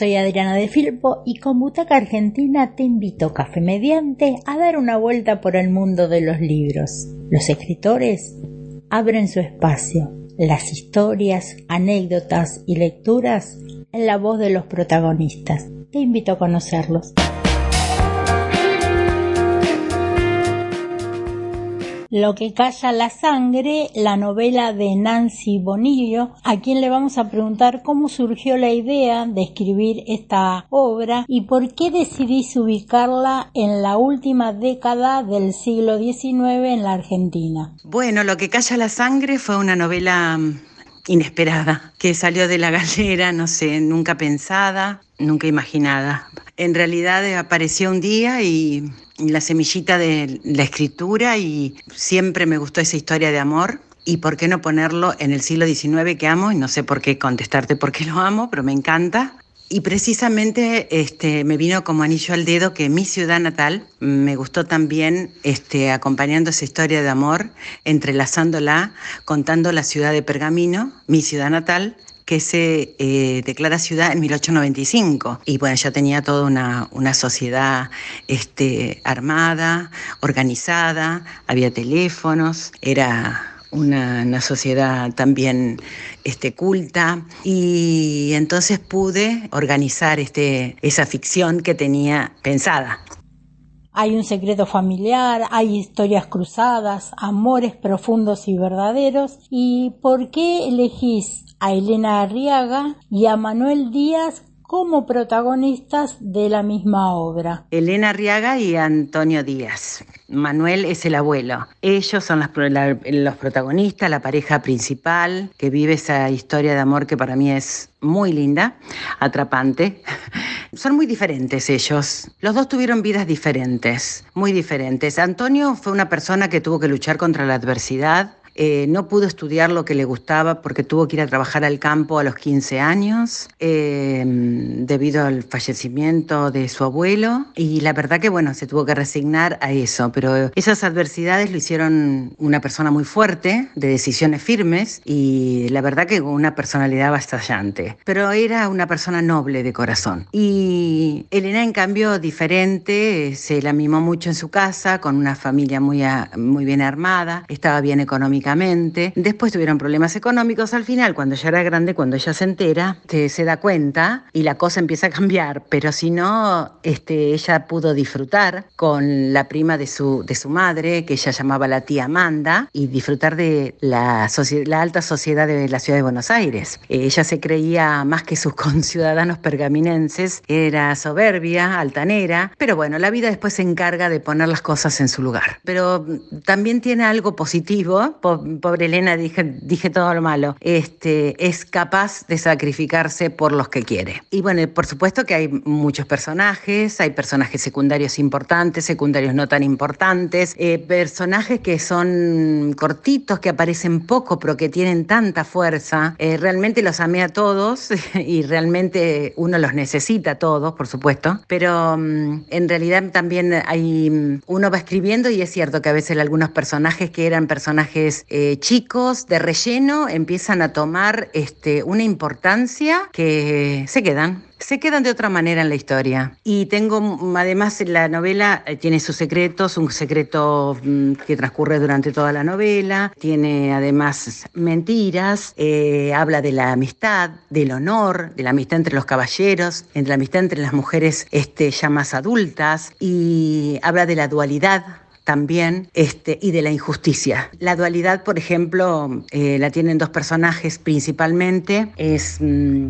soy Adriana de Filpo y con Butaca Argentina te invito, café mediante, a dar una vuelta por el mundo de los libros. Los escritores abren su espacio, las historias, anécdotas y lecturas en la voz de los protagonistas. Te invito a conocerlos. Lo que calla la sangre, la novela de Nancy Bonillo, a quien le vamos a preguntar cómo surgió la idea de escribir esta obra y por qué decidís ubicarla en la última década del siglo XIX en la Argentina. Bueno, Lo que calla la sangre fue una novela mm, inesperada, que salió de la galera, no sé, nunca pensada, nunca imaginada. En realidad apareció un día y la semillita de la escritura y siempre me gustó esa historia de amor. ¿Y por qué no ponerlo en el siglo XIX que amo? Y no sé por qué contestarte por qué lo amo, pero me encanta. Y precisamente este, me vino como anillo al dedo que mi ciudad natal me gustó también este, acompañando esa historia de amor, entrelazándola, contando la ciudad de Pergamino, mi ciudad natal, que se eh, declara ciudad en 1895. Y bueno, ya tenía toda una, una sociedad este, armada, organizada, había teléfonos, era una, sociedad también este, culta y entonces pude organizar este, esa ficción que tenía pensada. Hay un secreto familiar, hay historias cruzadas, amores profundos y verdaderos. ¿Y por qué elegís a Elena Arriaga y a Manuel Díaz como protagonistas de la misma obra. Elena Arriaga y Antonio Díaz. Manuel es el abuelo. Ellos son los protagonistas, la pareja principal, que vive esa historia de amor que para mí es muy linda, atrapante. Son muy diferentes ellos. Los dos tuvieron vidas diferentes, muy diferentes. Antonio fue una persona que tuvo que luchar contra la adversidad, eh, no pudo estudiar lo que le gustaba porque tuvo que ir a trabajar al campo a los 15 años eh, debido al fallecimiento de su abuelo y la verdad que bueno, se tuvo que resignar a eso, pero esas adversidades lo hicieron una persona muy fuerte, de decisiones firmes y la verdad que con una personalidad bastante, pero era una persona noble de corazón. Y Elena en cambio diferente, se la mimó mucho en su casa, con una familia muy, muy bien armada, estaba bien económicamente Después tuvieron problemas económicos. Al final, cuando ella era grande, cuando ella se entera, se da cuenta y la cosa empieza a cambiar. Pero si no, este, ella pudo disfrutar con la prima de su, de su madre, que ella llamaba la tía Amanda, y disfrutar de la, la alta sociedad de la ciudad de Buenos Aires. Ella se creía más que sus conciudadanos pergaminenses, era soberbia, altanera, pero bueno, la vida después se encarga de poner las cosas en su lugar. Pero también tiene algo positivo, pobre Elena, dije, todo lo malo, este, es capaz de sacrificarse por los que quiere. Y bueno, por supuesto que hay muchos personajes, hay personajes secundarios importantes, secundarios no tan importantes, eh, personajes que son cortitos, que aparecen poco, pero que tienen tanta fuerza. Eh, realmente los amé a todos y realmente uno los necesita a todos, por supuesto, pero mm, en realidad también hay, mm, uno va escribiendo y es cierto que a veces algunos personajes que eran personajes eh, chicos de relleno empiezan a tomar este, una importancia que se quedan, se quedan de otra manera en la historia. Y tengo, además, la novela eh, tiene sus secretos, un secreto mm, que transcurre durante toda la novela, tiene además mentiras, eh, habla de la amistad, del honor, de la amistad entre los caballeros, entre la amistad entre las mujeres este, ya más adultas, y habla de la dualidad también este, y de la injusticia. La dualidad, por ejemplo, eh, la tienen dos personajes principalmente, es mm,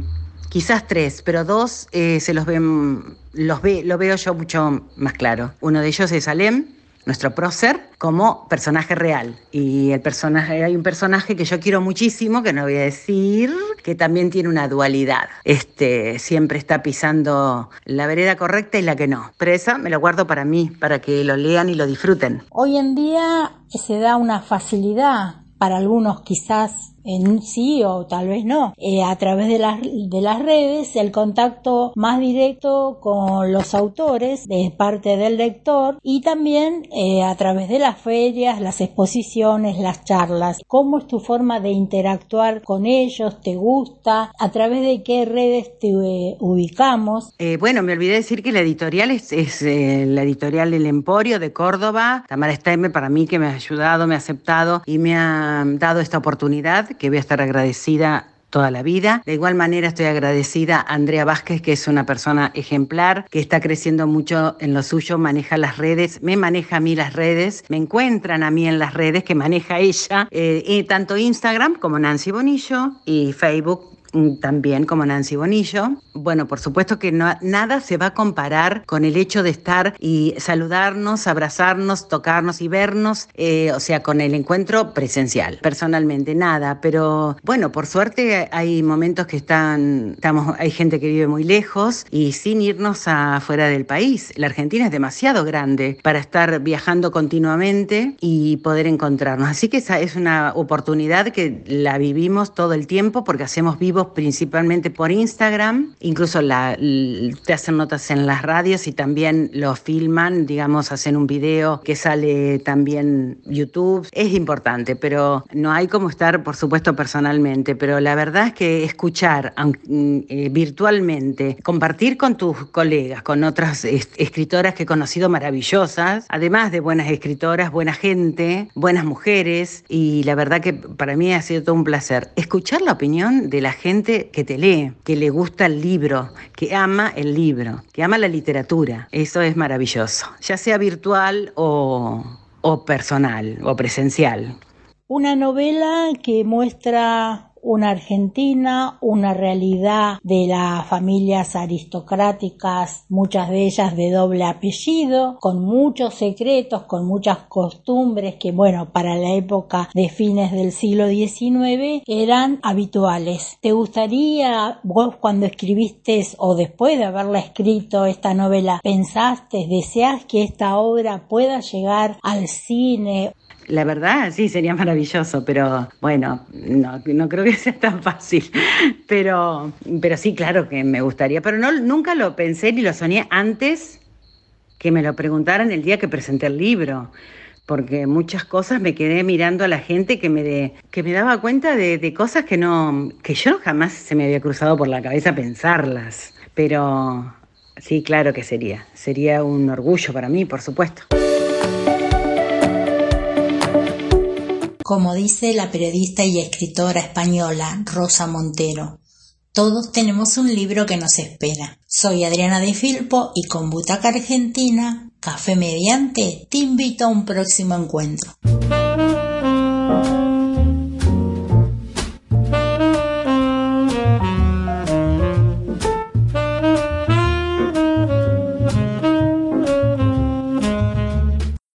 quizás tres, pero dos eh, se los ven, los ve, lo veo yo mucho más claro. Uno de ellos es Alem, nuestro prócer, como personaje real. Y el personaje, hay un personaje que yo quiero muchísimo, que no voy a decir, que también tiene una dualidad. Este, siempre está pisando la vereda correcta y la que no. Pero esa me lo guardo para mí, para que lo lean y lo disfruten. Hoy en día se da una facilidad para algunos quizás en sí o tal vez no, eh, a través de las, de las redes, el contacto más directo con los autores de parte del lector y también eh, a través de las ferias, las exposiciones, las charlas. ¿Cómo es tu forma de interactuar con ellos? ¿Te gusta? ¿A través de qué redes te eh, ubicamos? bueno, me olvidé decir que la editorial es, es la editorial El Emporio de Córdoba. Tamara Stemme para mí que me ha ayudado, me ha aceptado y me ha dado esta oportunidad que voy a estar agradecida toda la vida. De igual manera estoy agradecida a Andrea Vázquez, que es una persona ejemplar, que está creciendo mucho en lo suyo, maneja las redes, me maneja a mí las redes, me encuentran a mí en las redes que maneja ella, eh, y tanto Instagram como Nancy Bonillo y Facebook también como Nancy Bonillo. Bueno, por supuesto que no, nada se va a comparar con el hecho de estar y saludarnos, abrazarnos, tocarnos y vernos, eh, o sea, con el encuentro presencial. Personalmente, nada, pero bueno, por suerte hay momentos que están, estamos, hay gente que vive muy lejos y sin irnos afuera del país. La Argentina es demasiado grande para estar viajando continuamente y poder encontrarnos. Así que esa es una oportunidad que la vivimos todo el tiempo porque hacemos vivo principalmente por Instagram, incluso te hacen notas en las radios y también lo filman, digamos, hacen un video que sale también YouTube. Es importante, pero no hay como estar, por supuesto, personalmente, pero la verdad es que escuchar eh, virtualmente, compartir con tus colegas, con otras escritoras que he conocido maravillosas, además de buenas escritoras, buena gente, buenas mujeres, y la verdad que para mí ha sido todo un placer. Escuchar la opinión de la gente que te lee, que le gusta el libro, que ama el libro, que ama la literatura. Eso es maravilloso, ya sea virtual o, o personal o presencial. Una novela que muestra una Argentina, una realidad de las familias aristocráticas, muchas de ellas de doble apellido, con muchos secretos, con muchas costumbres que, bueno, para la época de fines del siglo XIX eran habituales. ¿Te gustaría, vos cuando escribiste o después de haberla escrito esta novela, pensaste, deseas que esta obra pueda llegar al cine la verdad, sí, sería maravilloso, pero bueno, no, no creo que sea tan fácil. Pero, pero sí, claro que me gustaría. Pero no, nunca lo pensé ni lo soñé antes que me lo preguntaran el día que presenté el libro porque muchas cosas me quedé mirando a la gente que me, que me daba cuenta de, de, cosas que, no, que yo jamás se me había cruzado por la cabeza pensarlas. Pero sí, claro que sería. Sería un orgullo para mí, por supuesto. Como dice la periodista y escritora española Rosa Montero. Todos tenemos un libro que nos espera. Soy Adriana de Filpo y con Butaca Argentina, Café Mediante, te invito a un próximo encuentro.